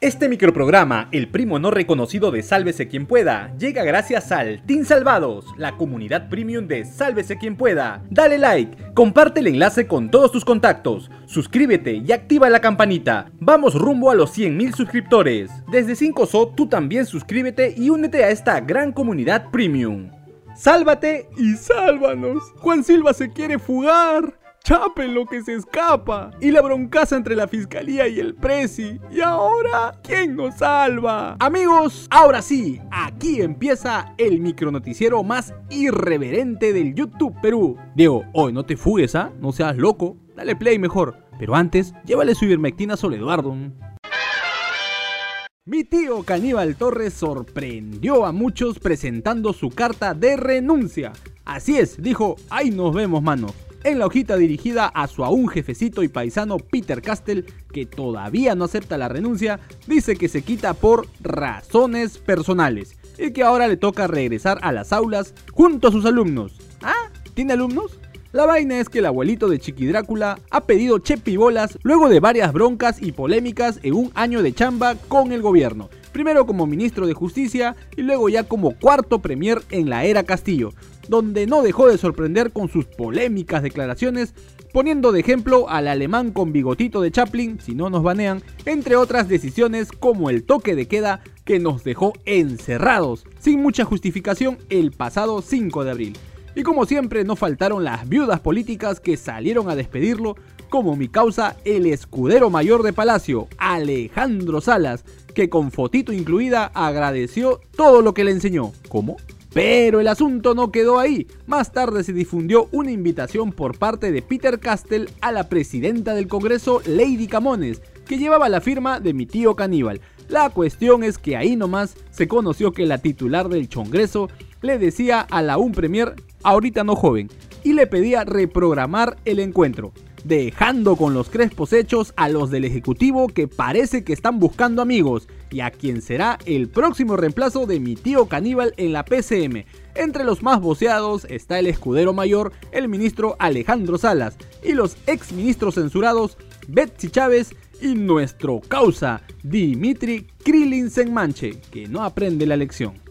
Este microprograma, el primo no reconocido de Sálvese quien pueda, llega gracias al Team Salvados, la comunidad premium de Sálvese quien pueda. Dale like, comparte el enlace con todos tus contactos, suscríbete y activa la campanita. Vamos rumbo a los 100.000 suscriptores. Desde 5SO tú también suscríbete y únete a esta gran comunidad premium. Sálvate y sálvanos. Juan Silva se quiere fugar. Chape lo que se escapa. Y la broncaza entre la fiscalía y el presi. Y ahora, ¿quién nos salva? Amigos, ahora sí, aquí empieza el micronoticiero más irreverente del YouTube Perú. Diego, hoy no te fugues, ¿ah? No seas loco. Dale play mejor. Pero antes, llévale su ivermectina Sol Eduardo. Mi tío Caníbal Torres sorprendió a muchos presentando su carta de renuncia. Así es, dijo, ahí nos vemos, mano en la hojita dirigida a su aún jefecito y paisano Peter Castell, que todavía no acepta la renuncia, dice que se quita por razones personales y que ahora le toca regresar a las aulas junto a sus alumnos. ¿Ah? ¿Tiene alumnos? La vaina es que el abuelito de Chiqui Drácula ha pedido chepibolas luego de varias broncas y polémicas en un año de chamba con el gobierno. Primero como ministro de Justicia y luego ya como cuarto premier en la era Castillo, donde no dejó de sorprender con sus polémicas declaraciones, poniendo de ejemplo al alemán con bigotito de Chaplin, si no nos banean, entre otras decisiones como el toque de queda que nos dejó encerrados, sin mucha justificación, el pasado 5 de abril. Y como siempre no faltaron las viudas políticas que salieron a despedirlo, como mi causa el escudero mayor de Palacio, Alejandro Salas, que con fotito incluida agradeció todo lo que le enseñó. ¿Cómo? Pero el asunto no quedó ahí. Más tarde se difundió una invitación por parte de Peter Castell a la presidenta del Congreso, Lady Camones, que llevaba la firma de mi tío caníbal. La cuestión es que ahí nomás se conoció que la titular del Congreso le decía a la un premier, ahorita no joven, y le pedía reprogramar el encuentro dejando con los crespos hechos a los del Ejecutivo que parece que están buscando amigos y a quien será el próximo reemplazo de mi tío caníbal en la PCM. Entre los más voceados está el escudero mayor, el ministro Alejandro Salas, y los ex ministros censurados Betsy Chávez y nuestro causa Dimitri Krillin Senmanche, que no aprende la lección.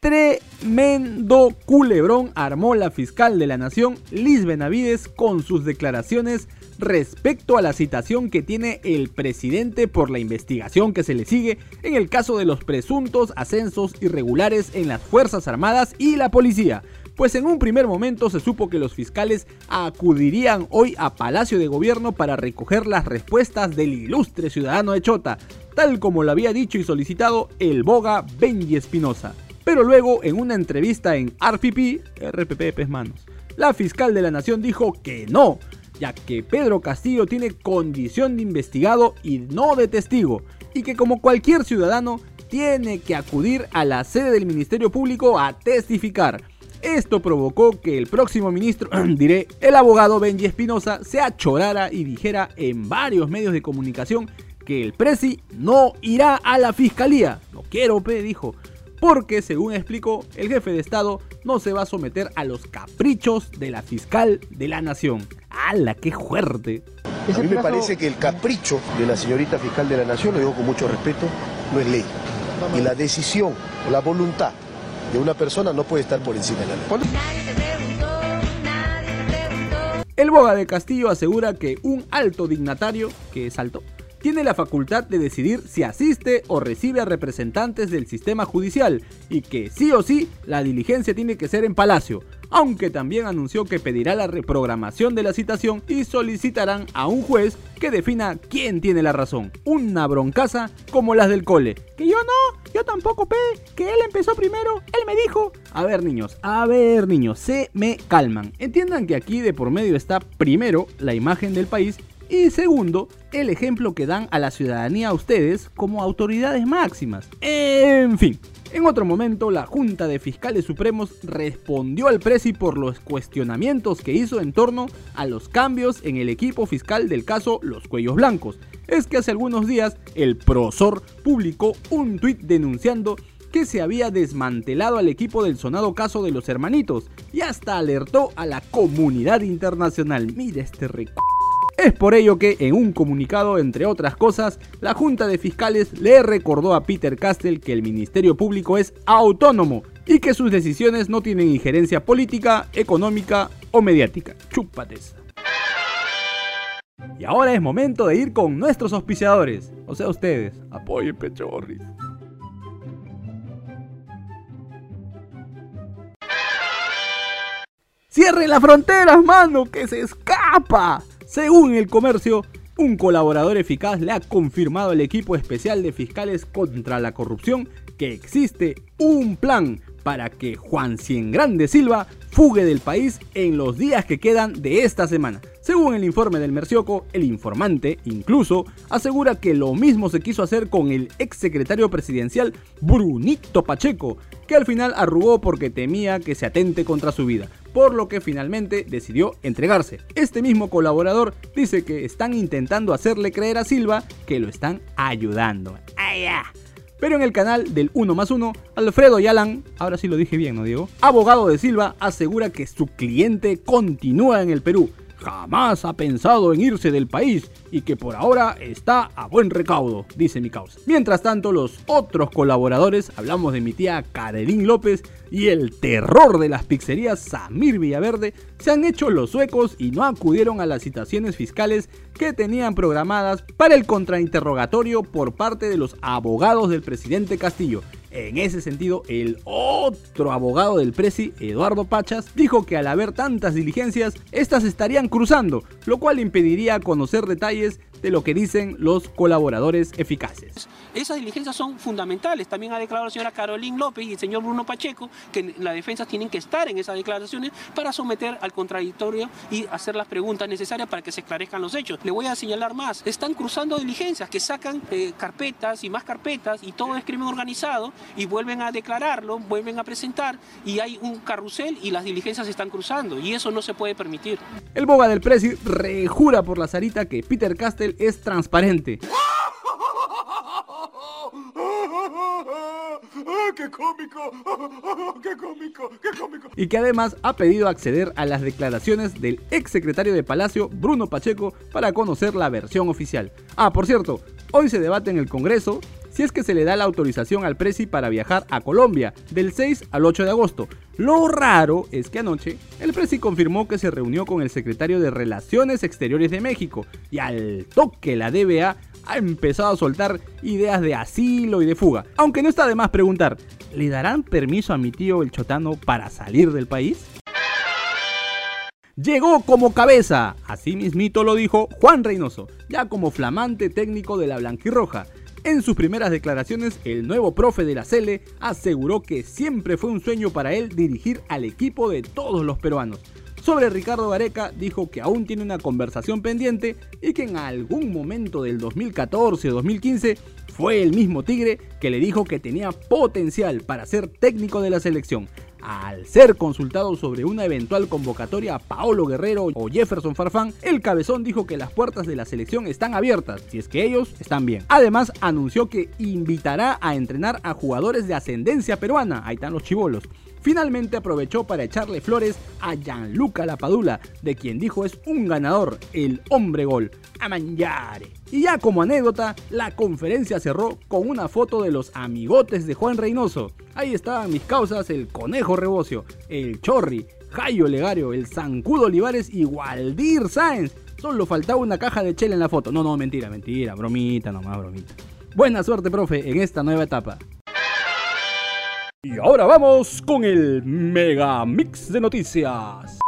Tremendo culebrón armó la fiscal de la nación, Liz Benavides, con sus declaraciones respecto a la citación que tiene el presidente por la investigación que se le sigue en el caso de los presuntos ascensos irregulares en las Fuerzas Armadas y la policía. Pues en un primer momento se supo que los fiscales acudirían hoy a Palacio de Gobierno para recoger las respuestas del ilustre ciudadano de Chota, tal como lo había dicho y solicitado el boga Benji Espinosa. Pero luego, en una entrevista en RPP, RPP pes manos, la fiscal de la nación dijo que no, ya que Pedro Castillo tiene condición de investigado y no de testigo, y que como cualquier ciudadano tiene que acudir a la sede del Ministerio Público a testificar. Esto provocó que el próximo ministro, diré, el abogado Benji Espinosa, se achorara y dijera en varios medios de comunicación que el presi no irá a la fiscalía. No quiero, pe, dijo porque según explicó, el jefe de Estado no se va a someter a los caprichos de la fiscal de la nación. ¡Hala, qué fuerte! A mí me parece que el capricho de la señorita fiscal de la nación, lo digo con mucho respeto, no es ley. Y la decisión, la voluntad de una persona no puede estar por encima de la ley. El boga de Castillo asegura que un alto dignatario, que es alto, tiene la facultad de decidir si asiste o recibe a representantes del sistema judicial y que sí o sí la diligencia tiene que ser en Palacio, aunque también anunció que pedirá la reprogramación de la citación y solicitarán a un juez que defina quién tiene la razón. Una broncaza como las del cole. Que yo no, yo tampoco, pe, que él empezó primero, él me dijo. A ver niños, a ver niños, se me calman. Entiendan que aquí de por medio está primero la imagen del país y segundo, el ejemplo que dan a la ciudadanía a ustedes como autoridades máximas. En fin, en otro momento, la Junta de Fiscales Supremos respondió al Presi por los cuestionamientos que hizo en torno a los cambios en el equipo fiscal del caso Los Cuellos Blancos. Es que hace algunos días el Prosor publicó un tuit denunciando que se había desmantelado al equipo del sonado caso de los hermanitos y hasta alertó a la comunidad internacional. Mira este recuerdo Es por ello que en un comunicado, entre otras cosas, la Junta de Fiscales le recordó a Peter Castell que el Ministerio Público es autónomo y que sus decisiones no tienen injerencia política, económica o mediática. Chúpates. Y ahora es momento de ir con nuestros auspiciadores, o sea ustedes, apoyen Pechorris. ¡Cierren las fronteras, mano! ¡Que se escapa! Según el comercio, un colaborador eficaz le ha confirmado al equipo especial de fiscales contra la corrupción que existe un plan para que Juan Grande Silva fugue del país en los días que quedan de esta semana. Según el informe del Mercioco, el informante incluso asegura que lo mismo se quiso hacer con el exsecretario presidencial Brunito Pacheco, que al final arrugó porque temía que se atente contra su vida, por lo que finalmente decidió entregarse. Este mismo colaborador dice que están intentando hacerle creer a Silva que lo están ayudando. Pero en el canal del 1 más 1, Alfredo Yalan, ahora sí lo dije bien, ¿no Diego? Abogado de Silva, asegura que su cliente continúa en el Perú jamás ha pensado en irse del país y que por ahora está a buen recaudo, dice mi causa. Mientras tanto, los otros colaboradores, hablamos de mi tía Karelín López y el terror de las pizzerías Samir Villaverde, se han hecho los suecos y no acudieron a las citaciones fiscales que tenían programadas para el contrainterrogatorio por parte de los abogados del presidente Castillo en ese sentido, el otro abogado del Presi, Eduardo Pachas, dijo que al haber tantas diligencias, estas estarían cruzando, lo cual impediría conocer detalles de lo que dicen los colaboradores eficaces. Esas diligencias son fundamentales. También ha declarado la señora Carolín López y el señor Bruno Pacheco que las defensas tienen que estar en esas declaraciones para someter al contradictorio y hacer las preguntas necesarias para que se esclarezcan los hechos. Le voy a señalar más. Están cruzando diligencias que sacan eh, carpetas y más carpetas y todo es crimen organizado y vuelven a declararlo, vuelven a presentar y hay un carrusel y las diligencias se están cruzando y eso no se puede permitir. El boga del Presi rejura por la zarita que Peter Castell es transparente. ¡Qué cómico! ¡Qué cómico! ¡Qué cómico! Y que además ha pedido acceder a las declaraciones del ex secretario de Palacio, Bruno Pacheco, para conocer la versión oficial. Ah, por cierto, hoy se debate en el Congreso si es que se le da la autorización al Presi para viajar a Colombia del 6 al 8 de agosto. Lo raro es que anoche el Presi confirmó que se reunió con el secretario de Relaciones Exteriores de México y al toque la DBA ha empezado a soltar ideas de asilo y de fuga. Aunque no está de más preguntar, ¿le darán permiso a mi tío el chotano para salir del país? Llegó como cabeza, así mismito lo dijo Juan Reynoso, ya como flamante técnico de la Blanquirroja. En sus primeras declaraciones, el nuevo profe de la Cele aseguró que siempre fue un sueño para él dirigir al equipo de todos los peruanos. Sobre Ricardo Gareca dijo que aún tiene una conversación pendiente y que en algún momento del 2014 o 2015 fue el mismo Tigre que le dijo que tenía potencial para ser técnico de la selección. Al ser consultado sobre una eventual convocatoria a Paolo Guerrero o Jefferson Farfán, el cabezón dijo que las puertas de la selección están abiertas, si es que ellos están bien. Además, anunció que invitará a entrenar a jugadores de ascendencia peruana, ahí están los chivolos, finalmente aprovechó para echarle flores a Gianluca Lapadula, de quien dijo es un ganador, el hombre gol, a mangiare. Y ya como anécdota, la conferencia cerró con una foto de los amigotes de Juan Reynoso. Ahí estaban mis causas, el Conejo Rebocio, el Chorri, Jayo Legario, el Zancudo Olivares y Waldir Sáenz. Solo faltaba una caja de chela en la foto. No, no, mentira, mentira, bromita nomás, bromita. Buena suerte, profe, en esta nueva etapa. Y ahora vamos con el Mega Mix de Noticias.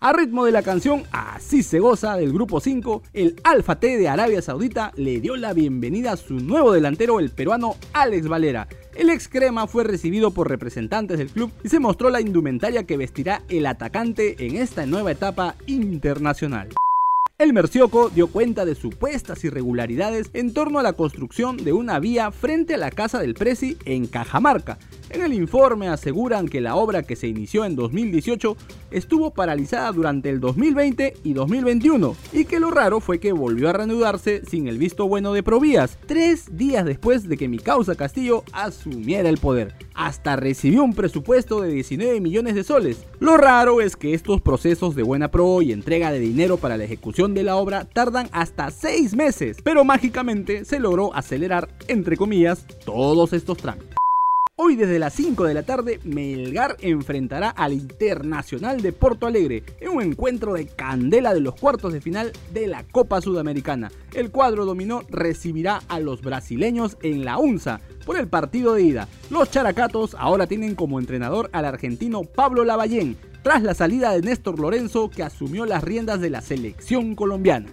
A ritmo de la canción Así se goza del grupo 5, el Alfa T de Arabia Saudita le dio la bienvenida a su nuevo delantero, el peruano Alex Valera. El ex crema fue recibido por representantes del club y se mostró la indumentaria que vestirá el atacante en esta nueva etapa internacional. El Mercioco dio cuenta de supuestas irregularidades en torno a la construcción de una vía frente a la casa del Presi en Cajamarca. En el informe aseguran que la obra que se inició en 2018 estuvo paralizada durante el 2020 y 2021 y que lo raro fue que volvió a reanudarse sin el visto bueno de Provías, tres días después de que mi causa Castillo asumiera el poder. hasta recibió un presupuesto de 19 millones de soles. Lo raro es que estos procesos de buena pro y entrega de dinero para la ejecución de la obra tardan hasta 6 meses, pero mágicamente se logró acelerar, entre comillas, todos estos trámites. Hoy desde las 5 de la tarde, Melgar enfrentará al Internacional de Porto Alegre en un encuentro de candela de los cuartos de final de la Copa Sudamericana. El cuadro dominó recibirá a los brasileños en la UNSA por el partido de ida. Los characatos ahora tienen como entrenador al argentino Pablo Lavallén, tras la salida de Néstor Lorenzo que asumió las riendas de la selección colombiana.